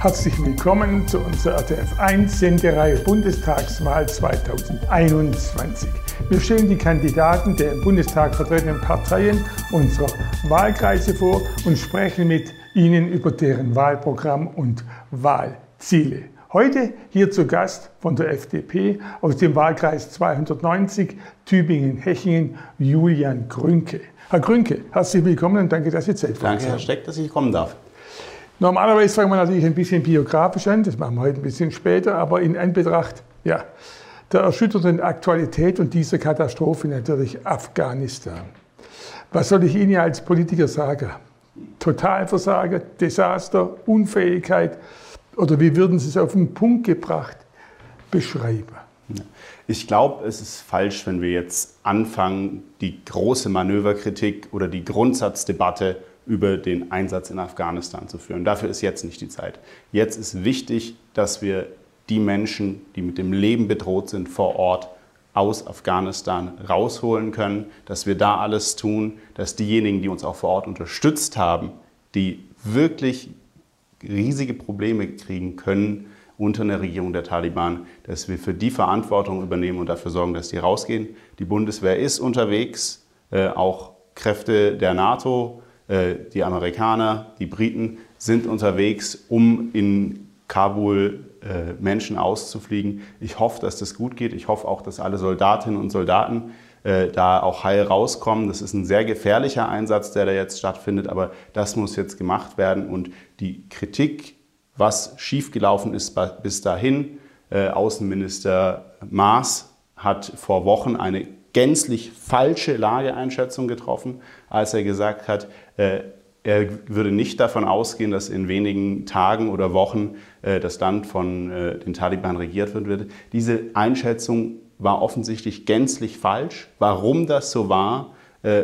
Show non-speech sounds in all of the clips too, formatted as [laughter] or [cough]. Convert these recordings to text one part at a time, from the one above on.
Herzlich willkommen zu unserer RTF 1 Sendereihe Bundestagswahl 2021. Wir stellen die Kandidaten der im Bundestag vertretenen Parteien unserer Wahlkreise vor und sprechen mit ihnen über deren Wahlprogramm und Wahlziele. Heute hier zu Gast von der FDP aus dem Wahlkreis 290 Tübingen-Hechingen Julian Grünke. Herr Grünke, herzlich willkommen und danke, dass Sie Zeit haben. Danke, Herr Steck, dass ich kommen darf. Normalerweise fangen wir natürlich ein bisschen biografisch an, das machen wir heute ein bisschen später, aber in Anbetracht ja, der erschütternden Aktualität und dieser Katastrophe natürlich Afghanistan. Was soll ich Ihnen als Politiker sagen? Totalversagen, Desaster, Unfähigkeit oder wie würden Sie es auf den Punkt gebracht beschreiben? Ich glaube, es ist falsch, wenn wir jetzt anfangen, die große Manöverkritik oder die Grundsatzdebatte über den Einsatz in Afghanistan zu führen. Dafür ist jetzt nicht die Zeit. Jetzt ist wichtig, dass wir die Menschen, die mit dem Leben bedroht sind, vor Ort aus Afghanistan rausholen können, dass wir da alles tun, dass diejenigen, die uns auch vor Ort unterstützt haben, die wirklich riesige Probleme kriegen können unter einer Regierung der Taliban, dass wir für die Verantwortung übernehmen und dafür sorgen, dass die rausgehen. Die Bundeswehr ist unterwegs, äh, auch Kräfte der NATO, die Amerikaner, die Briten sind unterwegs, um in Kabul äh, Menschen auszufliegen. Ich hoffe, dass das gut geht. Ich hoffe auch, dass alle Soldatinnen und Soldaten äh, da auch heil rauskommen. Das ist ein sehr gefährlicher Einsatz, der da jetzt stattfindet, aber das muss jetzt gemacht werden. Und die Kritik, was schiefgelaufen ist bis dahin, Außenminister Maas hat vor Wochen eine gänzlich falsche Lageeinschätzung getroffen, als er gesagt hat, äh, er würde nicht davon ausgehen, dass in wenigen Tagen oder Wochen äh, das Land von äh, den Taliban regiert wird. Diese Einschätzung war offensichtlich gänzlich falsch. Warum das so war,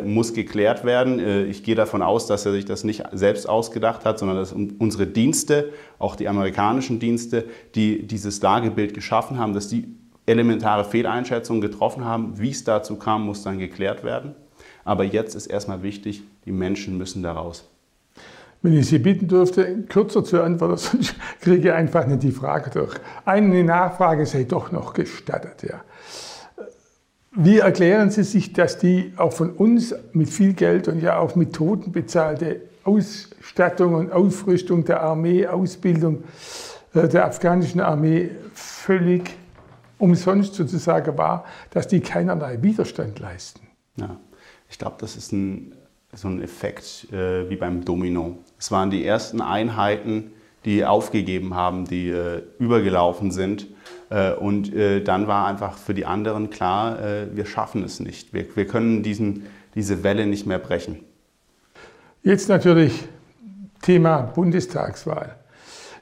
muss geklärt werden. Ich gehe davon aus, dass er sich das nicht selbst ausgedacht hat, sondern dass unsere Dienste, auch die amerikanischen Dienste, die dieses Lagebild geschaffen haben, dass die elementare Fehleinschätzungen getroffen haben. Wie es dazu kam, muss dann geklärt werden. Aber jetzt ist erstmal wichtig, die Menschen müssen da raus. Wenn ich Sie bitten dürfte, kürzer zu antworten, [laughs] sonst kriege ich einfach nicht die Frage durch. Eine Nachfrage sei doch noch gestattet. Ja. Wie erklären Sie sich, dass die auch von uns mit viel Geld und ja auch mit Toten bezahlte Ausstattung und Aufrüstung der Armee, Ausbildung äh, der afghanischen Armee völlig umsonst sozusagen war, dass die keinerlei Widerstand leisten. Ja, ich glaube, das ist ein, so ein Effekt äh, wie beim Domino. Es waren die ersten Einheiten, die aufgegeben haben, die äh, übergelaufen sind. Äh, und äh, dann war einfach für die anderen klar, äh, wir schaffen es nicht. Wir, wir können diesen, diese Welle nicht mehr brechen. Jetzt natürlich Thema Bundestagswahl.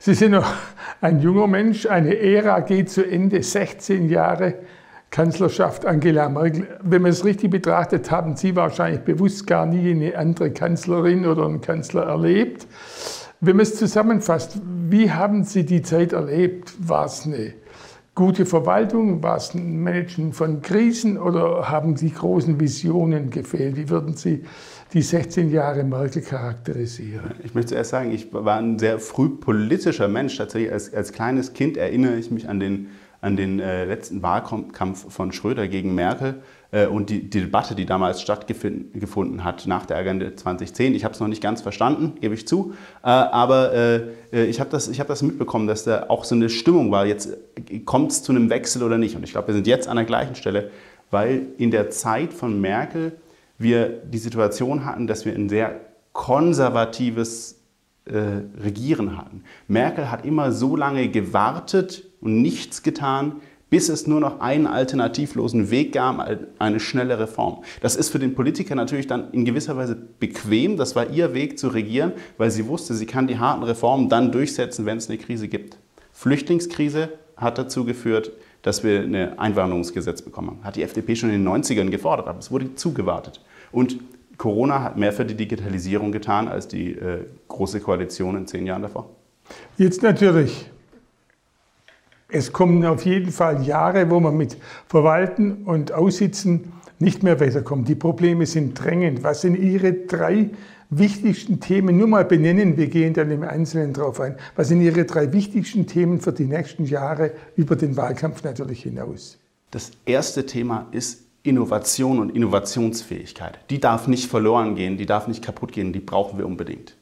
Sie sind noch ein junger Mensch, eine Ära geht zu Ende, 16 Jahre Kanzlerschaft Angela Merkel. Wenn man es richtig betrachtet, haben Sie wahrscheinlich bewusst gar nie eine andere Kanzlerin oder einen Kanzler erlebt. Wenn man es zusammenfasst, wie haben Sie die Zeit erlebt? War es eine gute Verwaltung? War es ein Managen von Krisen oder haben Sie großen Visionen gefehlt? Wie würden Sie die 16 Jahre Merkel charakterisieren? Ich möchte zuerst sagen, ich war ein sehr früh politischer Mensch. Tatsächlich als, als kleines Kind erinnere ich mich an den, an den äh, letzten Wahlkampf von Schröder gegen Merkel äh, und die, die, Debatte, die damals stattgefunden hat nach der Agenda 2010. Ich habe es noch nicht ganz verstanden, gebe ich zu, äh, aber äh, äh, ich habe das, hab das mitbekommen, dass da auch so eine Stimmung war, jetzt äh, kommt es zu einem Wechsel oder nicht. Und ich glaube, wir sind jetzt an der gleichen Stelle, weil in der Zeit von Merkel wir die Situation hatten, dass wir ein sehr konservatives äh, Regieren hatten. Merkel hat immer so lange gewartet und nichts getan, bis es nur noch einen alternativlosen Weg gab, eine schnelle Reform. Das ist für den Politiker natürlich dann in gewisser Weise bequem. Das war ihr Weg zu regieren, weil sie wusste, sie kann die harten Reformen dann durchsetzen, wenn es eine Krise gibt. Flüchtlingskrise hat dazu geführt, dass wir ein Einwanderungsgesetz bekommen. Hat die FDP schon in den 90ern gefordert, aber es wurde zugewartet. Und Corona hat mehr für die Digitalisierung getan als die äh, Große Koalition in zehn Jahren davor. Jetzt natürlich. Es kommen auf jeden Fall Jahre, wo man mit Verwalten und Aussitzen nicht mehr weiterkommen. Die Probleme sind drängend. Was sind Ihre drei wichtigsten Themen? Nur mal benennen, wir gehen dann im Einzelnen drauf ein. Was sind Ihre drei wichtigsten Themen für die nächsten Jahre über den Wahlkampf natürlich hinaus? Das erste Thema ist Innovation und Innovationsfähigkeit. Die darf nicht verloren gehen, die darf nicht kaputt gehen, die brauchen wir unbedingt.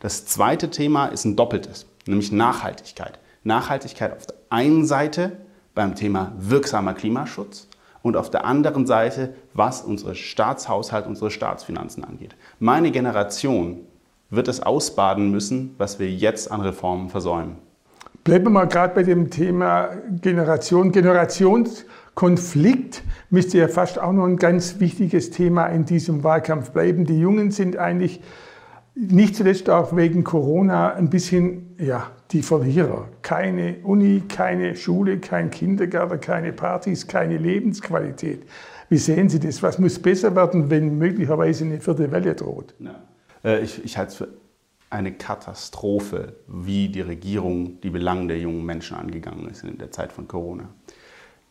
Das zweite Thema ist ein doppeltes, nämlich Nachhaltigkeit. Nachhaltigkeit auf der einen Seite beim Thema wirksamer Klimaschutz und auf der anderen Seite, was unsere Staatshaushalt, unsere Staatsfinanzen angeht. Meine Generation wird es ausbaden müssen, was wir jetzt an Reformen versäumen. Bleiben wir mal gerade bei dem Thema Generation. Generationskonflikt müsste ja fast auch noch ein ganz wichtiges Thema in diesem Wahlkampf bleiben. Die Jungen sind eigentlich nicht zuletzt auch wegen Corona ein bisschen ja, die Verlierer. Keine Uni, keine Schule, kein Kindergarten, keine Partys, keine Lebensqualität. Wie sehen Sie das? Was muss besser werden, wenn möglicherweise eine vierte Welle droht? Ja. Äh, ich, ich halte es für eine Katastrophe, wie die Regierung die Belange der jungen Menschen angegangen ist in der Zeit von Corona.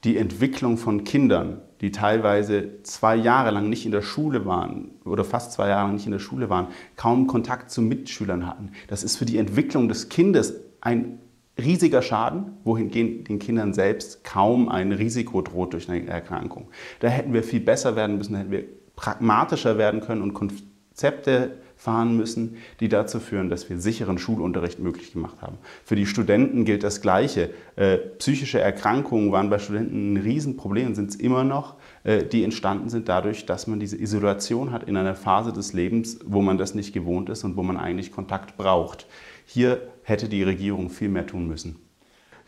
Die Entwicklung von Kindern, die teilweise zwei Jahre lang nicht in der Schule waren oder fast zwei Jahre lang nicht in der Schule waren, kaum Kontakt zu Mitschülern hatten. Das ist für die Entwicklung des Kindes ein riesiger Schaden, wohingegen den Kindern selbst kaum ein Risiko droht durch eine Erkrankung. Da hätten wir viel besser werden müssen, da hätten wir pragmatischer werden können und Konzepte fahren müssen, die dazu führen, dass wir sicheren Schulunterricht möglich gemacht haben. Für die Studenten gilt das Gleiche. Äh, psychische Erkrankungen waren bei Studenten ein Riesenproblem und sind es immer noch, äh, die entstanden sind dadurch, dass man diese Isolation hat in einer Phase des Lebens, wo man das nicht gewohnt ist und wo man eigentlich Kontakt braucht. Hier hätte die Regierung viel mehr tun müssen.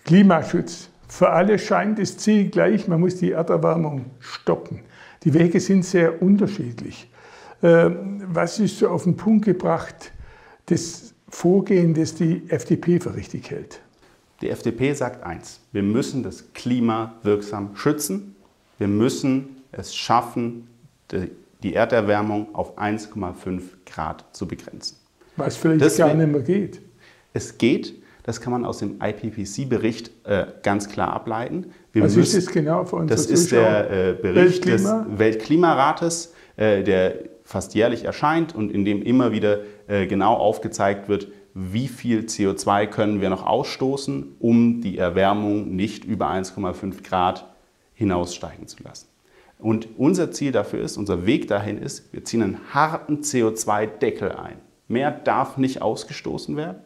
Klimaschutz. Für alle scheint das Ziel gleich, man muss die Erderwärmung stoppen. Die Wege sind sehr unterschiedlich. Ähm, was ist so auf den Punkt gebracht, das Vorgehen, das die FDP für richtig hält? Die FDP sagt eins, wir müssen das Klima wirksam schützen. Wir müssen es schaffen, die Erderwärmung auf 1,5 Grad zu begrenzen. Was vielleicht Deswegen, gar nicht mehr geht. Es geht, das kann man aus dem IPCC-Bericht äh, ganz klar ableiten. Wir Was müssen, ist das genau für uns? Das ist der äh, Bericht Weltklima? des Weltklimarates, äh, der fast jährlich erscheint und in dem immer wieder äh, genau aufgezeigt wird, wie viel CO2 können wir noch ausstoßen, um die Erwärmung nicht über 1,5 Grad hinaussteigen zu lassen. Und unser Ziel dafür ist, unser Weg dahin ist, wir ziehen einen harten CO2-Deckel ein. Mehr darf nicht ausgestoßen werden.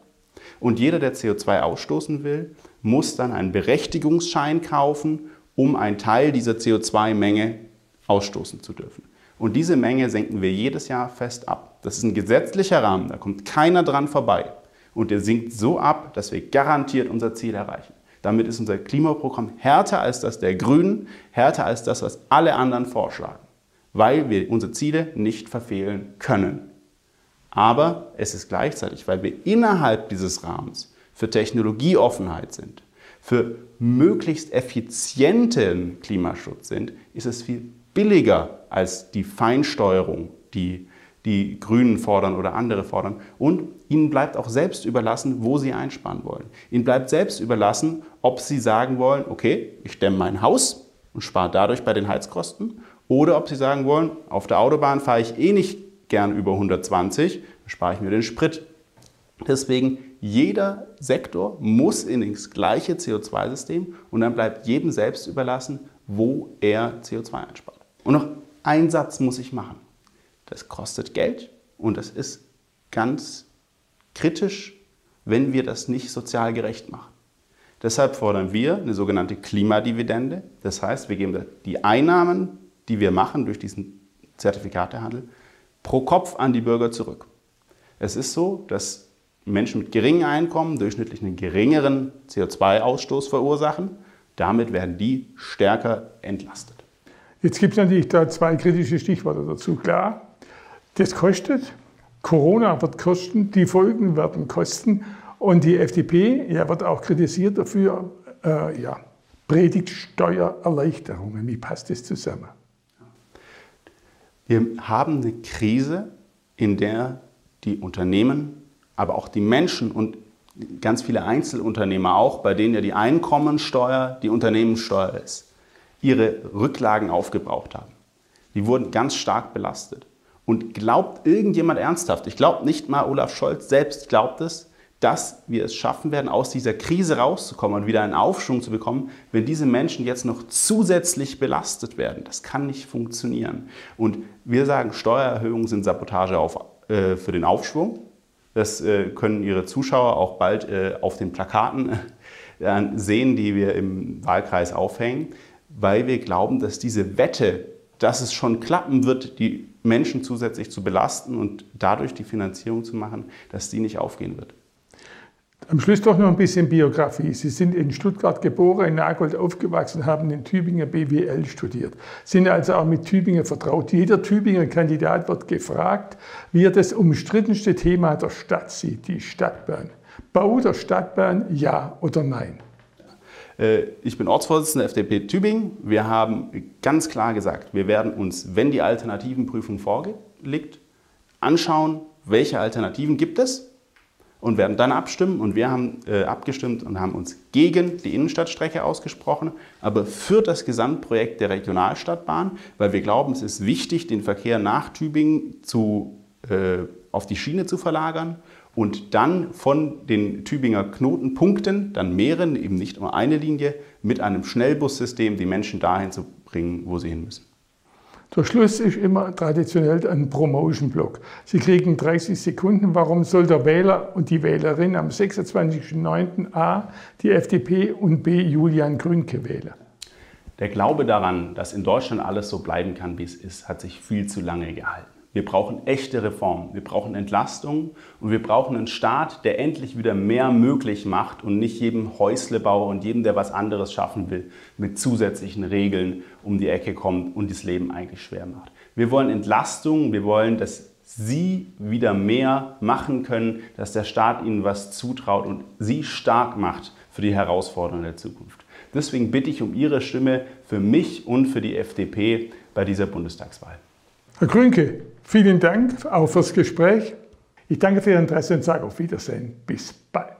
Und jeder, der CO2 ausstoßen will, muss dann einen Berechtigungsschein kaufen, um einen Teil dieser CO2-Menge ausstoßen zu dürfen. Und diese Menge senken wir jedes Jahr fest ab. Das ist ein gesetzlicher Rahmen, da kommt keiner dran vorbei. Und der sinkt so ab, dass wir garantiert unser Ziel erreichen. Damit ist unser Klimaprogramm härter als das der Grünen, härter als das, was alle anderen vorschlagen, weil wir unsere Ziele nicht verfehlen können. Aber es ist gleichzeitig, weil wir innerhalb dieses Rahmens für Technologieoffenheit sind, für möglichst effizienten Klimaschutz sind, ist es viel billiger als die Feinsteuerung, die die Grünen fordern oder andere fordern. Und ihnen bleibt auch selbst überlassen, wo sie einsparen wollen. Ihnen bleibt selbst überlassen, ob sie sagen wollen, okay, ich dämme mein Haus und spare dadurch bei den Heizkosten, oder ob sie sagen wollen, auf der Autobahn fahre ich eh nicht gern über 120, dann spare ich mir den Sprit. Deswegen, jeder Sektor muss in das gleiche CO2-System und dann bleibt jedem selbst überlassen, wo er CO2 einspart. Und noch ein Satz muss ich machen. Das kostet Geld und das ist ganz kritisch, wenn wir das nicht sozial gerecht machen. Deshalb fordern wir eine sogenannte Klimadividende. Das heißt, wir geben die Einnahmen, die wir machen durch diesen Zertifikatehandel, pro Kopf an die Bürger zurück. Es ist so, dass Menschen mit geringem Einkommen durchschnittlich einen geringeren CO2-Ausstoß verursachen. Damit werden die stärker entlastet. Jetzt gibt es natürlich da zwei kritische Stichworte dazu. Klar, das kostet. Corona wird kosten, die Folgen werden kosten. Und die FDP ja, wird auch kritisiert dafür, äh, ja, predigt Steuererleichterungen. Wie passt das zusammen? Wir haben eine Krise, in der die Unternehmen, aber auch die Menschen und ganz viele Einzelunternehmer auch, bei denen ja die Einkommensteuer die Unternehmenssteuer ist, ihre Rücklagen aufgebraucht haben. Die wurden ganz stark belastet. Und glaubt irgendjemand ernsthaft, ich glaube nicht mal Olaf Scholz selbst glaubt es, dass wir es schaffen werden, aus dieser Krise rauszukommen und wieder einen Aufschwung zu bekommen, wenn diese Menschen jetzt noch zusätzlich belastet werden. Das kann nicht funktionieren. Und wir sagen, Steuererhöhungen sind Sabotage auf, äh, für den Aufschwung. Das äh, können Ihre Zuschauer auch bald äh, auf den Plakaten äh, sehen, die wir im Wahlkreis aufhängen, weil wir glauben, dass diese Wette, dass es schon klappen wird, die Menschen zusätzlich zu belasten und dadurch die Finanzierung zu machen, dass die nicht aufgehen wird. Am Schluss doch noch ein bisschen Biografie. Sie sind in Stuttgart geboren, in Nagold aufgewachsen, haben in Tübingen BWL studiert, sind also auch mit Tübingen vertraut. Jeder Tübinger Kandidat wird gefragt, wie er das umstrittenste Thema der Stadt sieht, die Stadtbahn. Bau der Stadtbahn, ja oder nein? Äh, ich bin Ortsvorsitzender der FDP Tübingen. Wir haben ganz klar gesagt, wir werden uns, wenn die Alternativenprüfung vorliegt, anschauen, welche Alternativen gibt es und werden dann abstimmen. Und wir haben äh, abgestimmt und haben uns gegen die Innenstadtstrecke ausgesprochen, aber für das Gesamtprojekt der Regionalstadtbahn, weil wir glauben, es ist wichtig, den Verkehr nach Tübingen zu, äh, auf die Schiene zu verlagern und dann von den Tübinger Knotenpunkten, dann mehreren, eben nicht nur eine Linie, mit einem Schnellbussystem die Menschen dahin zu bringen, wo sie hin müssen. Der Schluss ist immer traditionell ein Promotion-Block. Sie kriegen 30 Sekunden. Warum soll der Wähler und die Wählerin am 26.09. A die FDP und B Julian Grünke wählen? Der Glaube daran, dass in Deutschland alles so bleiben kann, wie es ist, hat sich viel zu lange gehalten. Wir brauchen echte Reformen, wir brauchen Entlastung und wir brauchen einen Staat, der endlich wieder mehr möglich macht und nicht jedem Häuslebauer und jedem, der was anderes schaffen will, mit zusätzlichen Regeln um die Ecke kommt und das Leben eigentlich schwer macht. Wir wollen Entlastung, wir wollen, dass Sie wieder mehr machen können, dass der Staat Ihnen was zutraut und Sie stark macht für die Herausforderungen der Zukunft. Deswegen bitte ich um Ihre Stimme für mich und für die FDP bei dieser Bundestagswahl. Herr Grünke, vielen Dank auch fürs Gespräch. Ich danke für Ihr Interesse und sage auf Wiedersehen. Bis bald.